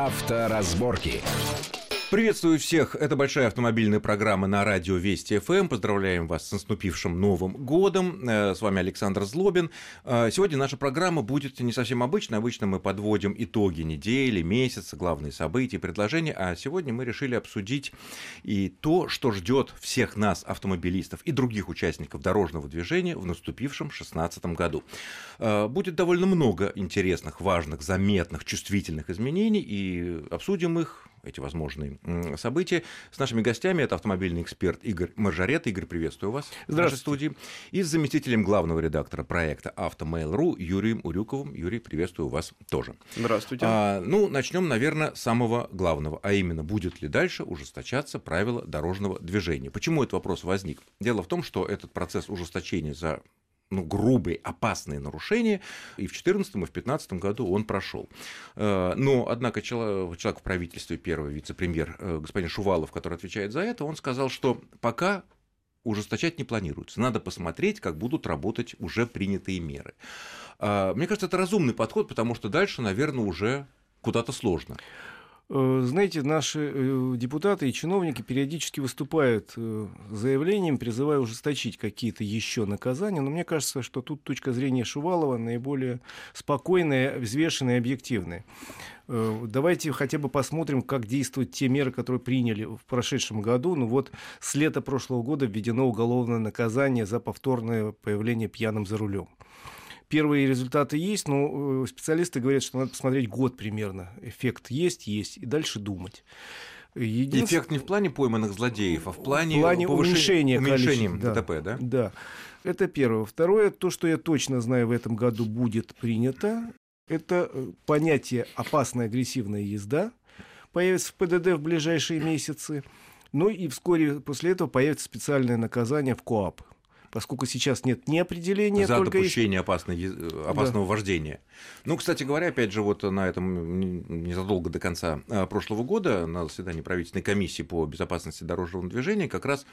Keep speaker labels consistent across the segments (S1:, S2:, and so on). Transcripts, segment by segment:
S1: Авторазборки.
S2: Приветствую всех. Это большая автомобильная программа на радио Вести ФМ. Поздравляем вас с наступившим Новым годом. Э, с вами Александр Злобин. Э, сегодня наша программа будет не совсем обычной. Обычно мы подводим итоги недели, месяца, главные события, предложения. А сегодня мы решили обсудить и то, что ждет всех нас, автомобилистов и других участников дорожного движения в наступившем 2016 году. Э, будет довольно много интересных, важных, заметных, чувствительных изменений, и обсудим их эти возможные события. С нашими гостями это автомобильный эксперт Игорь Маржарет. Игорь, приветствую вас в нашей студии. И с заместителем главного редактора проекта «Автомейл.ру» Юрием Урюковым. Юрий, приветствую вас тоже.
S3: Здравствуйте.
S2: А, ну, начнем, наверное, с самого главного, а именно, будет ли дальше ужесточаться правила дорожного движения. Почему этот вопрос возник? Дело в том, что этот процесс ужесточения за ну, грубые, опасные нарушения, и в 2014 и в 2015 году он прошел. Э, но, однако, человек, в правительстве, первый вице-премьер, э, господин Шувалов, который отвечает за это, он сказал, что пока ужесточать не планируется. Надо посмотреть, как будут работать уже принятые меры. Э, мне кажется, это разумный подход, потому что дальше, наверное, уже куда-то сложно.
S3: Э, знаете, наши э, депутаты и чиновники периодически выступают э, заявлением, призывая ужесточить какие-то еще наказания, но мне кажется, что тут точка зрения Шувалова наиболее спокойная, взвешенная и объективная. Давайте хотя бы посмотрим, как действуют те меры, которые приняли в прошедшем году. Ну вот с лета прошлого года введено уголовное наказание за повторное появление пьяным за рулем первые результаты есть, но э, специалисты говорят, что надо посмотреть год примерно. Эффект есть, есть, и дальше думать.
S2: Единственное... Эффект не в плане пойманных злодеев, а в плане,
S3: в плане уменьшения,
S2: уменьшения
S3: да,
S2: ДТП, да?
S3: Да. Это первое. Второе, то, что я точно знаю, в этом году будет принято, это э, понятие опасная агрессивная езда появится в ПДД в ближайшие месяцы. Ну и вскоре после этого появится специальное наказание в КОАП поскольку сейчас нет ни определения,
S2: за
S3: только
S2: допущение есть... опасной, опасного да. вождения. Ну, кстати говоря, опять же, вот на этом незадолго до конца а, прошлого года на заседании правительственной комиссии по безопасности дорожного движения как раз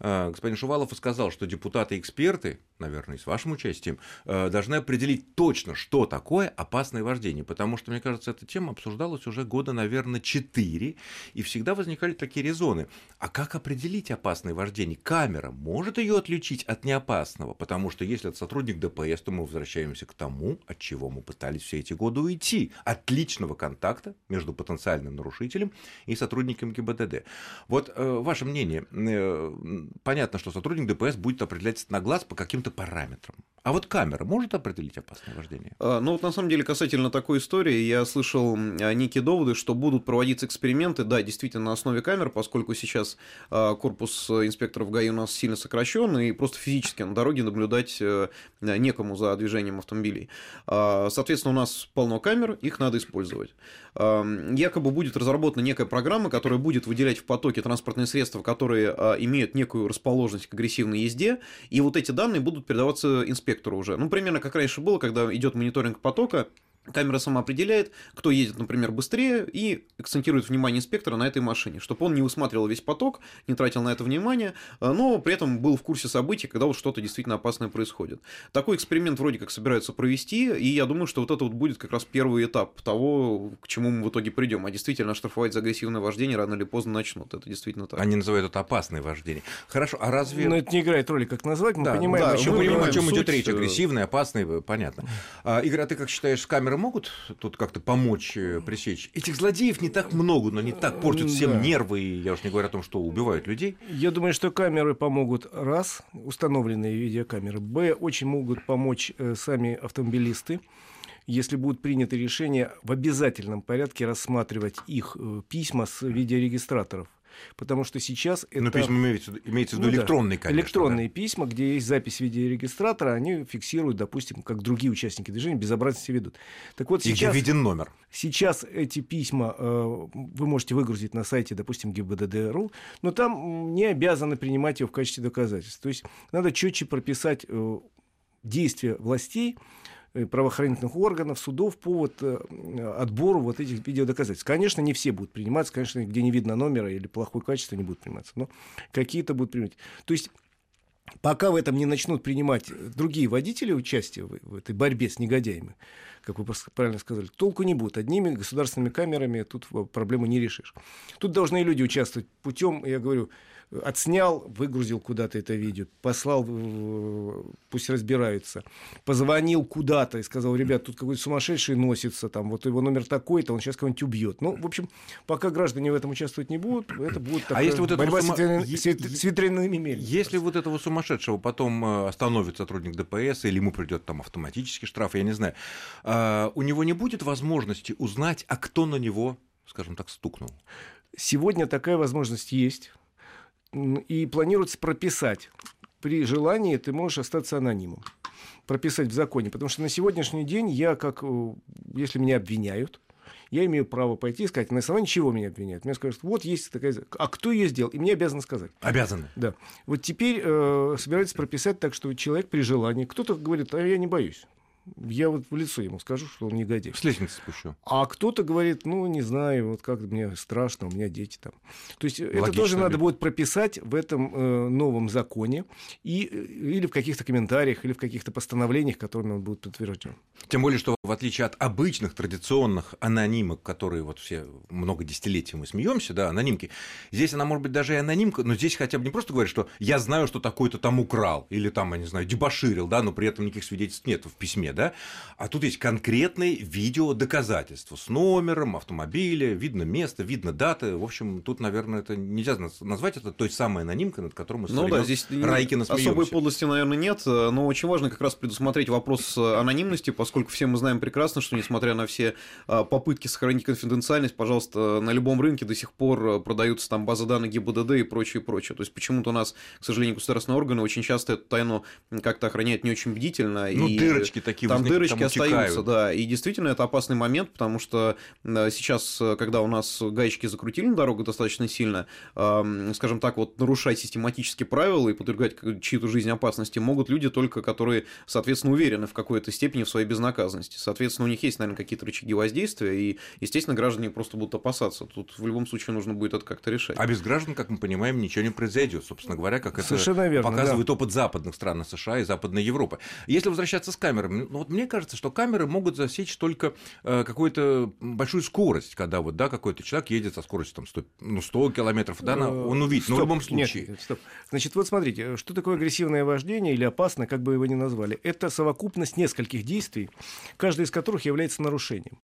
S2: а, господин Шувалов и сказал, что депутаты и эксперты, наверное, с вашим участием, а, должны определить точно, что такое опасное вождение, потому что, мне кажется, эта тема обсуждалась уже года, наверное, четыре, и всегда возникали такие резоны. А как определить опасное вождение? Камера может ее отличить от неопасного, потому что если это сотрудник ДПС, то мы возвращаемся к тому, от чего мы пытались все эти годы уйти, от личного контакта между потенциальным нарушителем и сотрудником ГИБДД. Вот э, ваше мнение, э, понятно, что сотрудник ДПС будет определять на глаз по каким-то параметрам. А вот камера может определить опасное вождение?
S3: А, ну вот на самом деле касательно такой истории, я слышал некие доводы, что будут проводиться эксперименты, да, действительно на основе камер, поскольку сейчас а, корпус инспекторов ГАИ у нас сильно сокращен, и просто физически на дороге наблюдать э, некому за движением автомобилей. А, соответственно, у нас полно камер, их надо использовать. Якобы будет разработана некая программа, которая будет выделять в потоке транспортные средства, которые имеют некую некую расположенность к агрессивной езде, и вот эти данные будут передаваться инспектору уже. Ну, примерно как раньше было, когда идет мониторинг потока, Камера сама определяет, кто едет, например, быстрее, и акцентирует внимание инспектора на этой машине, чтобы он не усматривал весь поток, не тратил на это внимание, а, но при этом был в курсе событий, когда вот что-то действительно опасное происходит. Такой эксперимент вроде как собираются провести, и я думаю, что вот это вот будет как раз первый этап того, к чему мы в итоге придем. А действительно штрафовать за агрессивное вождение рано или поздно начнут. Это действительно так.
S2: Они называют это опасное вождение. Хорошо, а разве...
S3: Но это не играет роли, как назвать, мы да, понимаем,
S2: да,
S3: о чем,
S2: мы понимаем, о чем идет речь. Агрессивное, опасное, понятно. А, Игорь, а ты как считаешь, с камеры могут тут как-то помочь э, пресечь? Этих злодеев не так много, но они так портят всем да. нервы, и я уж не говорю о том, что убивают людей.
S3: Я думаю, что камеры помогут, раз, установленные видеокамеры, б, очень могут помочь э, сами автомобилисты, если будут приняты решения в обязательном порядке рассматривать их э, письма с видеорегистраторов. Потому что сейчас
S2: это... Ну, письма имеется, имеется в виду ну, электронные, конечно.
S3: Электронные да? письма, где есть запись видеорегистратора, они фиксируют, допустим, как другие участники движения безобразности ведут.
S2: Так вот, сейчас... И где виден номер.
S3: Сейчас эти письма э, вы можете выгрузить на сайте, допустим, ГИБДД.ру, но там не обязаны принимать его в качестве доказательств. То есть надо четче прописать э, действия властей, правоохранительных органов, судов по вот, э, отбору вот этих видеодоказательств. Конечно, не все будут приниматься, конечно, где не видно номера или плохое качество не будут приниматься, но какие-то будут принимать. То есть Пока в этом не начнут принимать другие водители участие в, в этой борьбе с негодяями, как вы правильно сказали, толку не будет. Одними государственными камерами тут проблему не решишь. Тут должны люди участвовать путем, я говорю, отснял, выгрузил куда-то это видео, послал, пусть разбираются, позвонил куда-то и сказал, ребят, тут какой-то сумасшедший носится, там, вот его номер такой-то, он сейчас кого-нибудь убьет. Ну, в общем, пока граждане в этом участвовать не будут, это будет
S2: а если вот борьба
S3: сума... с ветряными мельницами.
S2: Если вот этого сумасшедшего потом э, остановит сотрудник ДПС, или ему придет там автоматический штраф, я не знаю, а, у него не будет возможности узнать, а кто на него, скажем так, стукнул?
S3: Сегодня такая возможность есть и планируется прописать. При желании ты можешь остаться анонимом. Прописать в законе. Потому что на сегодняшний день я, как, э, если меня обвиняют, я имею право пойти и сказать, на основании чего меня обвиняют. Мне скажут, вот есть такая... А кто ее сделал? И мне обязаны сказать.
S2: Обязаны.
S3: Да. Вот теперь э, собираются прописать так, что человек при желании... Кто-то говорит, а я не боюсь я вот в лицо ему скажу, что он негодяй.
S2: С лестницы спущу.
S3: А кто-то говорит, ну, не знаю, вот как мне страшно, у меня дети там. То есть Логично это тоже ли? надо будет прописать в этом э, новом законе и, э, или в каких-то комментариях, или в каких-то постановлениях, которыми он будет подтвержден.
S2: Тем более, что в отличие от обычных традиционных анонимок, которые вот все много десятилетий мы смеемся, да, анонимки, здесь она может быть даже и анонимка, но здесь хотя бы не просто говорит, что я знаю, что такой-то там украл, или там, я не знаю, дебоширил, да, но при этом никаких свидетельств нет в письме, да, а тут есть конкретные видеодоказательства с номером автомобиля, видно место, видно даты. В общем, тут, наверное, это нельзя назвать это той самой анонимкой, над которой мы
S4: ну, да, здесь
S2: Райкина
S4: смеемся. Особой подлости, наверное, нет, но очень важно как раз предусмотреть вопрос анонимности, поскольку все мы знаем прекрасно, что несмотря на все а, попытки сохранить конфиденциальность, пожалуйста, на любом рынке до сих пор продаются там базы данных ГИБДД и прочее, и прочее. То есть почему-то у нас, к сожалению, государственные органы очень часто эту тайну как-то охраняют не очень бдительно.
S2: Ну, и дырочки такие
S4: такие Там дырочки остаются, да. И действительно это опасный момент, потому что э, сейчас, э, когда у нас гаечки закрутили на дорогу достаточно сильно, скажем так, вот нарушать систематически правила и подвергать чью-то жизнь опасности могут люди только, которые, соответственно, уверены в какой-то степени в своей безнаказанности. Соответственно, у них есть, наверное, какие-то рычаги воздействия, и, естественно, граждане просто будут опасаться. Тут в любом случае нужно будет это как-то решать.
S2: А без граждан, как мы понимаем, ничего не произойдет, собственно говоря, как это
S3: Совершенно верно,
S2: показывает
S3: да.
S2: опыт западных стран США и Западной Европы. Если возвращаться с камерами, ну вот мне кажется, что камеры могут засечь только э, какую-то большую скорость, когда вот, да, какой-то человек едет со скоростью там 100, ну, 100 километров, да, на, он увидит, но в любом случае.
S3: Нет, стоп. Значит, вот смотрите, что такое агрессивное вождение или опасное, как бы его ни назвали? Это совокупность нескольких действий, каждый из которых является нарушением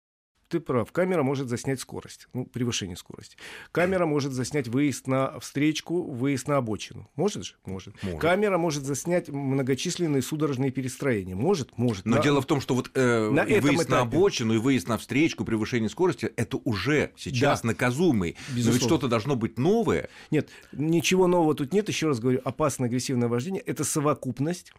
S3: ты прав. Камера может заснять скорость, ну, превышение скорости. Камера может заснять выезд на встречку, выезд на обочину. Может же? Может. может. Камера может заснять многочисленные судорожные перестроения. Может? Может.
S2: Но на... дело в том, что вот э, на выезд на обочину и выезд на встречку, превышение скорости, это уже сейчас да. наказуемый. Безусловно. Но ведь что-то должно быть новое.
S3: Нет, ничего нового тут нет. Еще раз говорю, опасное агрессивное вождение – это совокупность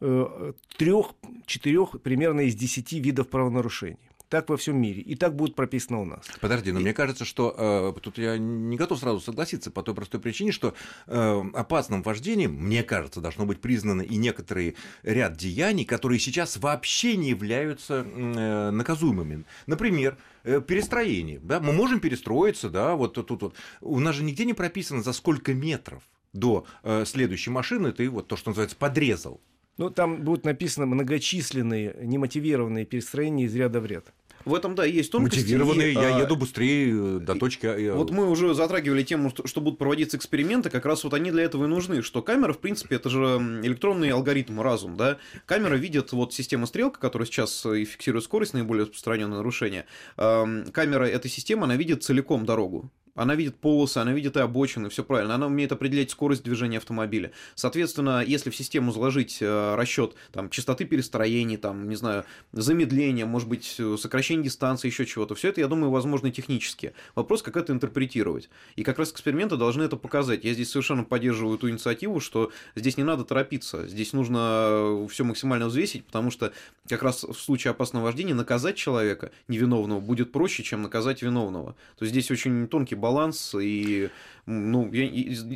S3: э, трех-четырех примерно из десяти видов правонарушений так во всем мире. И так будет прописано у нас.
S2: Подожди, но и... мне кажется, что э, тут я не готов сразу согласиться по той простой причине, что э, опасным вождением, мне кажется, должно быть признано и некоторые ряд деяний, которые сейчас вообще не являются э, наказуемыми. Например, э, перестроение. Да? Мы можем перестроиться, да, вот тут вот. У нас же нигде не прописано, за сколько метров до э, следующей машины ты вот то, что называется, подрезал.
S3: Ну, там будут написаны многочисленные немотивированные перестроения из ряда в ряд.
S4: В этом, да, есть тонкости.
S2: Мотивированные, и, я а, еду быстрее до точки. А,
S4: вот мы уже затрагивали тему, что будут проводиться эксперименты, как раз вот они для этого и нужны, что камера, в принципе, это же электронный алгоритм, разум, да. Камера видит вот система стрелка, которая сейчас и фиксирует скорость, наиболее распространенное нарушение. Камера этой системы, она видит целиком дорогу. Она видит полосы, она видит и обочины, все правильно. Она умеет определять скорость движения автомобиля. Соответственно, если в систему заложить э, расчет там, частоты перестроений, там, не знаю, замедления, может быть, сокращение дистанции, еще чего-то, все это, я думаю, возможно технически. Вопрос, как это интерпретировать. И как раз эксперименты должны это показать. Я здесь совершенно поддерживаю эту инициативу, что здесь не надо торопиться. Здесь нужно все максимально взвесить, потому что как раз в случае опасного вождения наказать человека невиновного будет проще, чем наказать виновного. То есть здесь очень тонкий баланс и ну, я,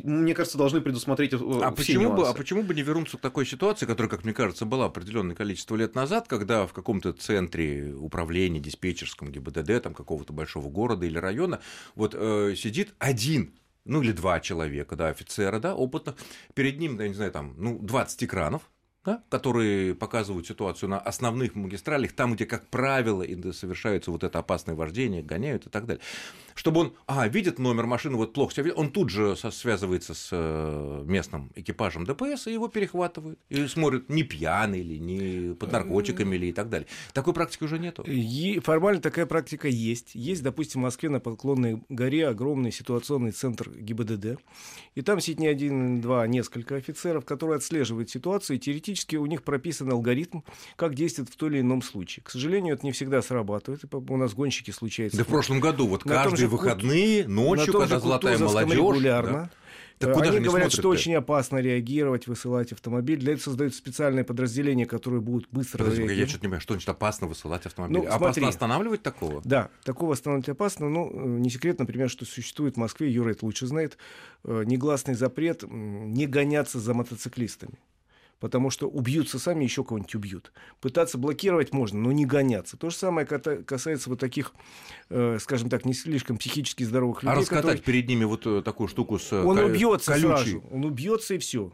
S4: мне кажется, должны предусмотреть э,
S2: а все почему нюансы. бы, А почему бы не вернуться к такой ситуации, которая, как мне кажется, была определенное количество лет назад, когда в каком-то центре управления диспетчерском ГИБДД там какого-то большого города или района вот э, сидит один ну или два человека, да, офицера, да, опытно, перед ним, я не знаю, там, ну, 20 экранов, да, которые показывают ситуацию на основных магистралях, там, где, как правило, и совершается вот это опасное вождение, гоняют и так далее. Чтобы он, а, видит номер машины, вот плохо себя он тут же связывается с э, местным экипажем ДПС и его перехватывают. И смотрят, не пьяный ли, не под наркотиками ли и так далее. Такой практики уже нету.
S3: И формально такая практика есть. Есть, допустим, в Москве на Поклонной горе огромный ситуационный центр ГИБДД. И там сидит не один, два, а несколько офицеров, которые отслеживают ситуацию и теоретически у них прописан алгоритм, как действует в том или ином случае. К сожалению, это не всегда срабатывает. У нас гонщики случаются.
S2: Да в прошлом году вот каждые же, выходные, ночью, когда золотая молодежь.
S3: Регулярно. Да? Так куда Они говорят, что очень опасно реагировать, высылать автомобиль. Для этого создают специальные подразделения, которые будут быстро
S2: Подожди, реагировать. Я что-то не понимаю, что значит опасно высылать автомобиль? Ну, опасно смотри. останавливать такого?
S3: Да, такого останавливать опасно. Ну, не секрет, например, что существует в Москве, Юра это лучше знает, э, негласный запрет не гоняться за мотоциклистами потому что убьются сами, еще кого-нибудь убьют. Пытаться блокировать можно, но не гоняться. То же самое касается вот таких, э, скажем так, не слишком психически здоровых а людей.
S2: А раскатать которые... перед ними вот э, такую штуку с
S3: Он убьется сразу, он убьется и все.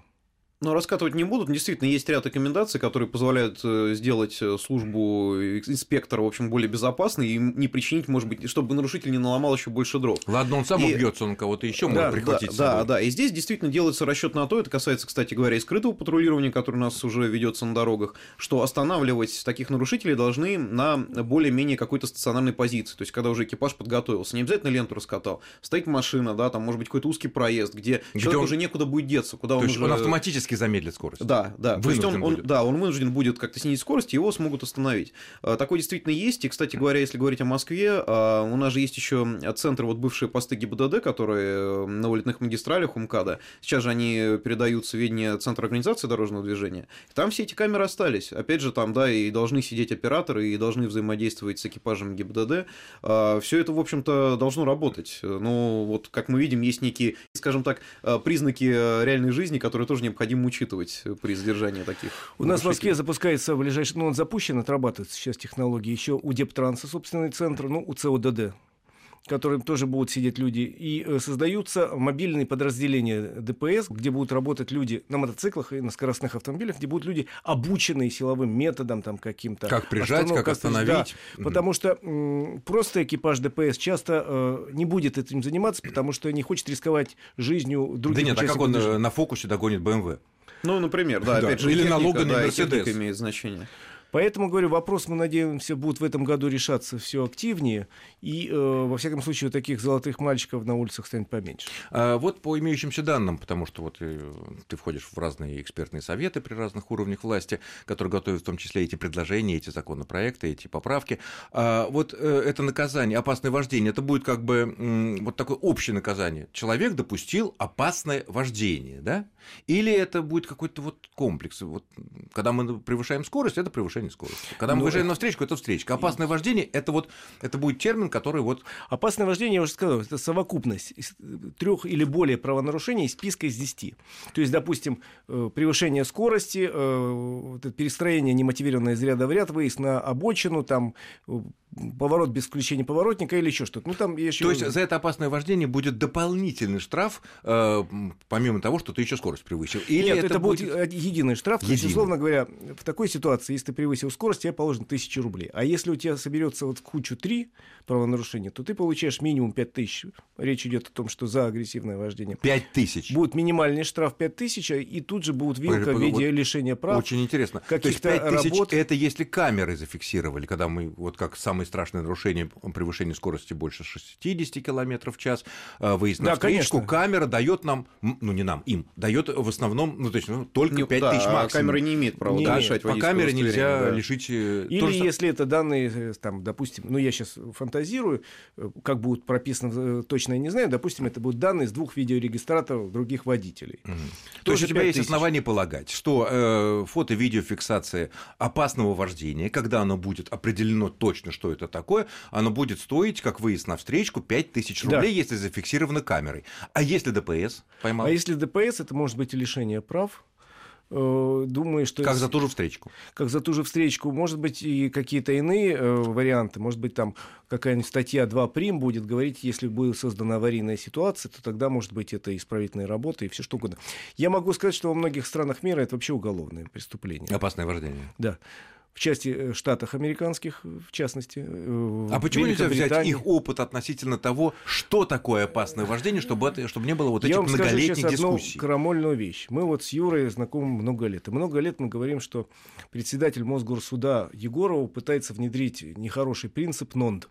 S4: Но раскатывать не будут. Действительно, есть ряд рекомендаций, которые позволяют э, сделать э, службу инспектора, в общем, более безопасной и не причинить, может быть, чтобы нарушитель не наломал еще больше дров.
S2: Ладно, он сам и... убьется, он кого-то еще да, может прихватить.
S4: Да, да, да. И здесь действительно делается расчет на то, это касается, кстати говоря, и скрытого патрулирования, которое у нас уже ведется на дорогах, что останавливать таких нарушителей должны на более-менее какой-то стационарной позиции. То есть, когда уже экипаж подготовился. Не обязательно ленту раскатал. Стоит машина, да, там может быть какой-то узкий проезд, где, где человеку он... уже некуда будет деться, куда
S2: то
S4: он уже...
S2: он автоматически автоматически замедлит скорость.
S4: Да, да. Вынужден То есть он, он, да, он вынужден будет как-то снизить скорость, его смогут остановить. А, такое действительно есть. И, кстати говоря, если говорить о Москве, а, у нас же есть еще центр, вот бывшие посты ГИБДД, которые на улетных магистралях у МКАДа. Сейчас же они передаются в ведение Центра организации дорожного движения. Там все эти камеры остались. Опять же, там, да, и должны сидеть операторы, и должны взаимодействовать с экипажем ГИБДД. А, все это, в общем-то, должно работать. Но вот, как мы видим, есть некие, скажем так, признаки реальной жизни, которые тоже необходимо учитывать при задержании таких.
S3: У нас в Москве запускается в ближайший, ну он запущен, отрабатывается сейчас технологии, еще у Дептранса собственный центр, ну у ЦОДД которым тоже будут сидеть люди, и э, создаются мобильные подразделения ДПС, где будут работать люди на мотоциклах и на скоростных автомобилях, где будут люди обученные силовым методом там каким-то.
S2: Как прижать, как, как остановить.
S3: Да, потому что м, просто экипаж ДПС часто э, не будет этим заниматься, потому что не хочет рисковать жизнью других
S2: Да нет, а как он движения. Э, на фокусе догонит БМВ?
S4: Ну, например, да, опять же,
S2: Или
S4: техника,
S2: налога
S4: да,
S2: Мерседес.
S4: имеет значение.
S3: Поэтому, говорю, вопрос, мы надеемся, будет в этом году решаться все активнее, и, э, во всяком случае, таких золотых мальчиков на улицах станет поменьше.
S2: А вот по имеющимся данным, потому что вот э, ты входишь в разные экспертные советы при разных уровнях власти, которые готовят в том числе эти предложения, эти законопроекты, эти поправки, а вот э, это наказание, опасное вождение, это будет как бы вот такое общее наказание. Человек допустил опасное вождение, да? Или это будет какой-то вот комплекс? Вот, когда мы превышаем скорость, это превышение скорости. Когда мы ну, выезжаем на встречку, это встречка. Опасное вождение это вот это будет термин, который вот.
S3: Опасное вождение, я уже сказал, это совокупность трех или более правонарушений из списка из 10. То есть, допустим, э, превышение скорости, э, перестроение немотивированное из ряда в ряд, выезд на обочину, там э, поворот без включения поворотника или еще что-то. Ну, там еще...
S2: То есть за это опасное вождение будет дополнительный штраф, э, помимо того, что ты еще скорость превысил?
S3: Или Нет, это, это будет единый штраф. Единый. То есть, условно говоря, в такой ситуации, если ты превысил скорость, тебе положено тысяча рублей. А если у тебя соберется вот в кучу три правонарушения, то ты получаешь минимум пять тысяч. Речь идет о том, что за агрессивное вождение.
S2: Пять тысяч?
S3: Будет минимальный штраф пять тысяч, и тут же будет вилка в виде вот лишения прав.
S2: Очень интересно. То есть пять тысяч работ... это если камеры зафиксировали, когда мы вот как самое страшное нарушение превышения скорости больше 60 км в час, э, выезд на да, встречку, конечно. камера дает нам, ну не нам, им, дает в основном, ну то есть ну, только 5 да, тысяч максимум. А
S4: камера не имеет права
S2: не решать По камере нельзя да. лишить...
S3: Э, Или если это данные, э, там, допустим, ну я сейчас фантазирую, как будут прописаны точно я не знаю, допустим, это будут данные с двух видеорегистраторов других водителей.
S2: Угу. То есть у тебя есть тысяч. основания полагать, что э, фото-видеофиксация опасного вождения, когда оно будет определено точно, что это такое, оно будет стоить, как выезд на встречку, 5000 рублей, да. если зафиксировано камерой. А если ДПС поймал?
S3: А если ДПС, это может быть и лишение прав, Э, думаю, что...
S2: Как за ту же встречку.
S3: Как за ту же встречку. Может быть, и какие-то иные э, варианты. Может быть, там какая-нибудь статья 2 прим будет говорить, если будет создана аварийная ситуация, то тогда, может быть, это исправительная работа и все что угодно. Я могу сказать, что во многих странах мира это вообще уголовное преступление.
S2: Опасное вождение.
S3: Да в части э, штатах американских, в частности.
S2: Э, а почему нельзя взять их опыт относительно того, что такое опасное вождение, чтобы, это, чтобы не было вот этих
S3: Я вам
S2: многолетних
S3: скажу
S2: дискуссий?
S3: Одну крамольную вещь. Мы вот с Юрой знакомы много лет. И много лет мы говорим, что председатель Мосгорсуда Егорова пытается внедрить нехороший принцип НОНД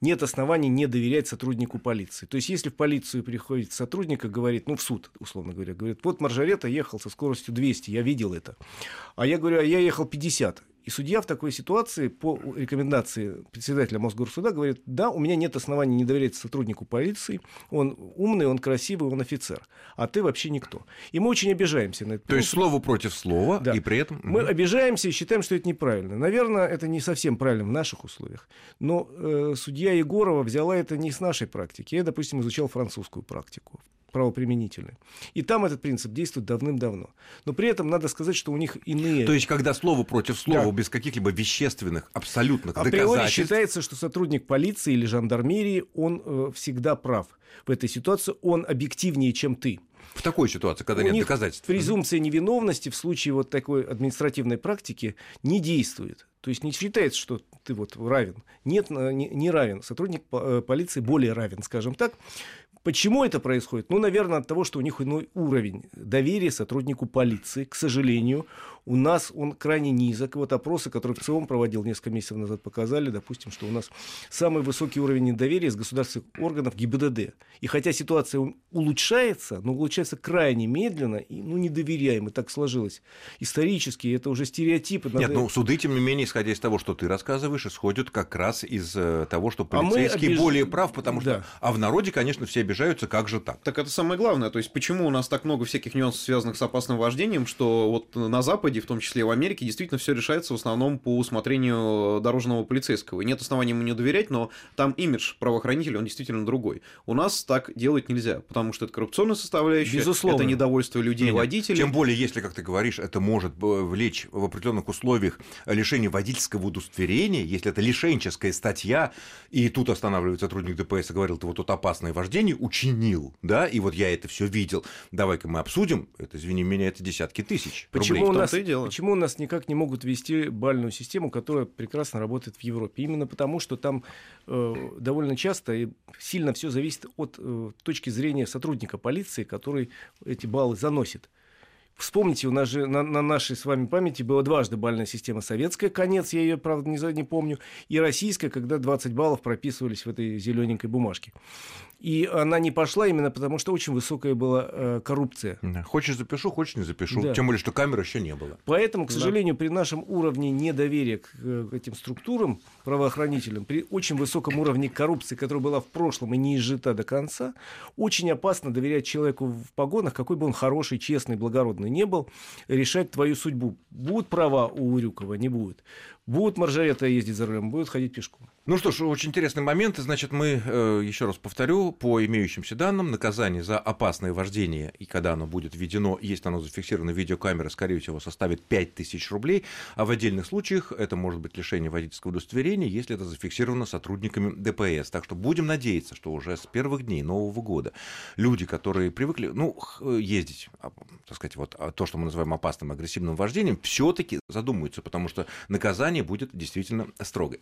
S3: нет оснований не доверять сотруднику полиции. То есть, если в полицию приходит сотрудник и говорит, ну, в суд, условно говоря, говорит, вот Маржарета ехал со скоростью 200, я видел это. А я говорю, а я ехал 50. И судья в такой ситуации по рекомендации председателя Мосгорсуда говорит, да, у меня нет оснований не доверять сотруднику полиции, он умный, он красивый, он офицер, а ты вообще никто. И мы очень обижаемся на это.
S2: То есть слово против слова, да. и при этом...
S3: Мы обижаемся и считаем, что это неправильно. Наверное, это не совсем правильно в наших условиях, но э, судья Егорова взяла это не с нашей практики. Я, допустим, изучал французскую практику правоприменительны. И там этот принцип действует давным-давно. Но при этом надо сказать, что у них иные...
S2: То есть, когда слово против слова, да. без каких-либо вещественных, абсолютных
S3: Априори доказательств... считается, что сотрудник полиции или жандармерии, он э, всегда прав. В этой ситуации он объективнее, чем ты.
S2: В такой ситуации, когда
S3: у
S2: нет
S3: них
S2: доказательств.
S3: Презумпция невиновности в случае вот такой административной практики не действует. То есть не считается, что ты вот равен. Нет, э, не, не равен. Сотрудник э, полиции более равен, скажем так. Почему это происходит? Ну, наверное, от того, что у них иной уровень доверия сотруднику полиции. К сожалению, у нас он крайне низок. Вот опросы, которые в ЦИОМ проводил несколько месяцев назад, показали, допустим, что у нас самый высокий уровень недоверия из государственных органов ГИБДД. И хотя ситуация улучшается, но улучшается крайне медленно и ну, недоверяемо. Так сложилось. Исторически это уже стереотипы.
S2: Нет, ну суды, тем не менее, исходя из того, что ты рассказываешь, исходят как раз из э, того, что полицейский а обиж... более прав, потому что... Да. А в народе, конечно, все обижаются, как же так?
S4: Так это самое главное. То есть почему у нас так много всяких нюансов, связанных с опасным вождением, что вот на Западе в том числе и в Америке, действительно все решается в основном по усмотрению дорожного полицейского. нет оснований ему не доверять, но там имидж правоохранителя, он действительно другой. У нас так делать нельзя, потому что это коррупционная составляющая,
S3: Безусловно.
S4: это недовольство людей, Нет, водителей.
S2: Тем более, если, как ты говоришь, это может влечь в определенных условиях лишение водительского удостоверения, если это лишенческая статья, и тут останавливает сотрудник ДПС и говорил, ты вот тут опасное вождение учинил, да, и вот я это все видел, давай-ка мы обсудим, это, извини меня, это десятки тысяч
S3: Почему
S2: рублей.
S3: у нас дело. Почему у нас никак не могут вести бальную систему, которая прекрасно работает в Европе? Именно потому, что там э, довольно часто и сильно все зависит от э, точки зрения сотрудника полиции, который эти баллы заносит. Вспомните, у нас же на, на нашей с вами памяти была дважды бальная система советская, конец, я ее, правда, не, не помню, и российская, когда 20 баллов прописывались в этой зелененькой бумажке. И она не пошла именно потому, что очень высокая была э, коррупция.
S2: Да. Хочешь запишу, хочешь не запишу. Да. Тем более, что камеры еще не было.
S3: Поэтому, к сожалению, да. при нашем уровне недоверия к, к этим структурам правоохранителям, при очень высоком уровне коррупции, которая была в прошлом и не изжита до конца, очень опасно доверять человеку в погонах, какой бы он хороший, честный, благородный не был, решать твою судьбу. Будут права у Урюкова, не будет. Будут маржарета ездить за рулем, будут ходить пешком.
S2: Ну что ж, очень интересный момент. Значит, мы, э, еще раз повторю, по имеющимся данным, наказание за опасное вождение, и когда оно будет введено, если оно зафиксировано видеокамерой, скорее всего, составит 5000 рублей, а в отдельных случаях это может быть лишение водительского удостоверения, если это зафиксировано сотрудниками ДПС. Так что будем надеяться, что уже с первых дней Нового года люди, которые привыкли, ну, ездить, а, так сказать, вот а то, что мы называем опасным агрессивным вождением, все-таки задумаются, потому что наказание будет действительно строгое.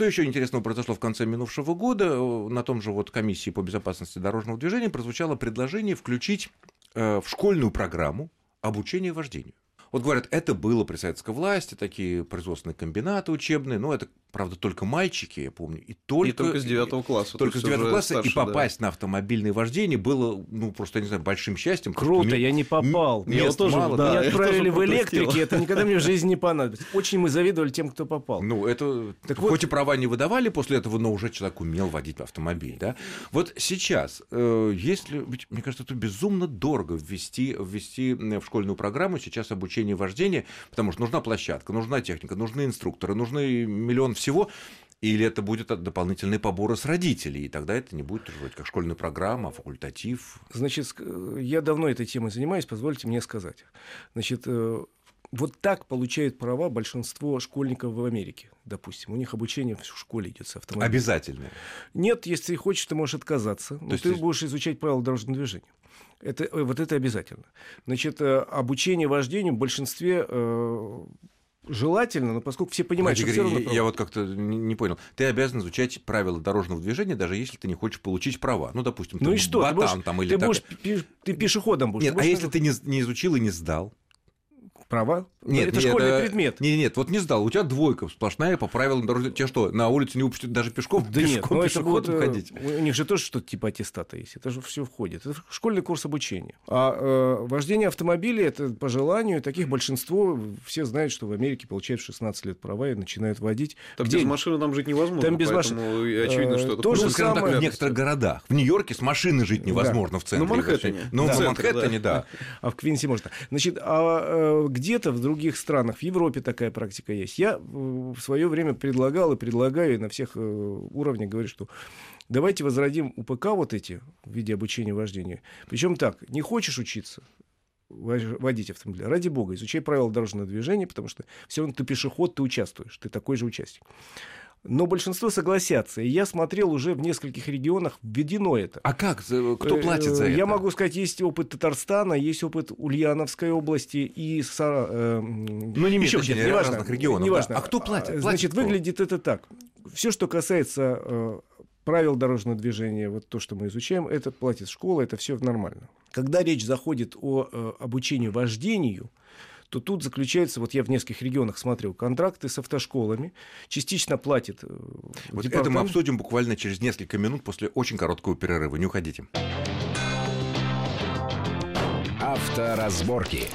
S2: Что еще интересного произошло в конце минувшего года? На том же вот комиссии по безопасности дорожного движения прозвучало предложение включить э, в школьную программу обучение вождению. Вот говорят, это было при советской власти, такие производственные комбинаты учебные, но это правда, только мальчики, я помню, и только... И
S4: только с девятого класса.
S2: Только с девятого класса, старше, и попасть да. на автомобильное вождение было, ну, просто, я не знаю, большим счастьем.
S3: Круто, я не попал.
S2: Мест тоже, мало,
S3: да, меня отправили в электрике, это никогда мне в жизни не понадобится. Очень мы завидовали тем, кто попал.
S2: Ну, это... Так хоть вот... и права не выдавали после этого, но уже человек умел водить автомобиль, да? Вот сейчас, э, если... Мне кажется, это безумно дорого ввести, ввести в школьную программу сейчас обучение вождения, потому что нужна площадка, нужна техника, нужны инструкторы, нужны миллион всего. Или это будет дополнительные поборы с родителей, и тогда это не будет вроде как школьная программа, а факультатив.
S3: Значит, я давно этой темой занимаюсь, позвольте мне сказать. Значит, э, вот так получают права большинство школьников в Америке, допустим. У них обучение в школе идет с автомобилем.
S2: Обязательно?
S3: Нет, если хочешь, ты можешь отказаться, но То ты есть... будешь изучать правила дорожного движения. Это, э, вот это обязательно. Значит, э, обучение вождению в большинстве желательно, но поскольку все понимают,
S2: Погоди, что все равно... Я, вот как-то не, не понял. Ты обязан изучать правила дорожного движения, даже если ты не хочешь получить права. Ну, допустим,
S3: ну
S2: ты
S3: и что?
S2: ботан
S3: ты будешь,
S2: там или
S3: ты,
S2: так...
S3: будешь, ты пешеходом будешь.
S2: Нет, а если ты не, не изучил и не сдал?
S3: Права?
S2: Нет,
S3: это
S2: нет,
S3: школьный
S2: это...
S3: предмет.
S2: Нет, нет, вот не сдал. У тебя двойка сплошная по правилам дорожного Тебя что, на улице не выпустят даже пешком?
S3: Да
S2: пешком,
S3: нет,
S2: пешеходом
S3: это
S2: ходить?
S3: У них же тоже что-то типа аттестата есть. Это же все входит. Это школьный курс обучения. А э, вождение автомобиля это по желанию. Таких большинство. Все знают, что в Америке получают в 16 лет права и начинают водить.
S4: Там Где? без машины там жить невозможно.
S3: Там без машины.
S4: Очевидно, что это...
S3: То же
S2: ну, самое...
S3: так,
S2: в некоторых городах. В Нью-Йорке с машины жить невозможно
S3: да.
S2: в центре.
S4: Ну, Манхэттене.
S2: Ну,
S3: да.
S2: в Манхэттене, да.
S3: А в Квинсе можно. Значит, а э, где-то в других странах, в Европе такая практика есть. Я в свое время предлагал и предлагаю и на всех э, уровнях говорю, что давайте возродим УПК вот эти в виде обучения вождения. Причем так, не хочешь учиться, водить автомобиль. Ради бога, изучай правила дорожного движения, потому что все равно ты пешеход, ты участвуешь, ты такой же участник. Но большинство согласятся. И я смотрел уже в нескольких регионах, введено это.
S2: А как? Кто платит за
S3: э,
S2: это?
S3: Я могу сказать, есть опыт Татарстана, есть опыт Ульяновской области и... Сара... Э,
S2: ну, не
S3: еще где-то, неважно.
S2: разных регионов.
S3: Неважно.
S2: Да. А кто платит? платит
S3: Значит,
S2: кто?
S3: выглядит это так. Все, что касается э, правил дорожного движения, вот то, что мы изучаем, это платит школа, это все нормально. Когда речь заходит о э, обучении вождению, то тут заключается, вот я в нескольких регионах смотрел, контракты с автошколами, частично платит э,
S2: Вот это мы обсудим буквально через несколько минут после очень короткого перерыва. Не уходите.
S1: Авторазборки.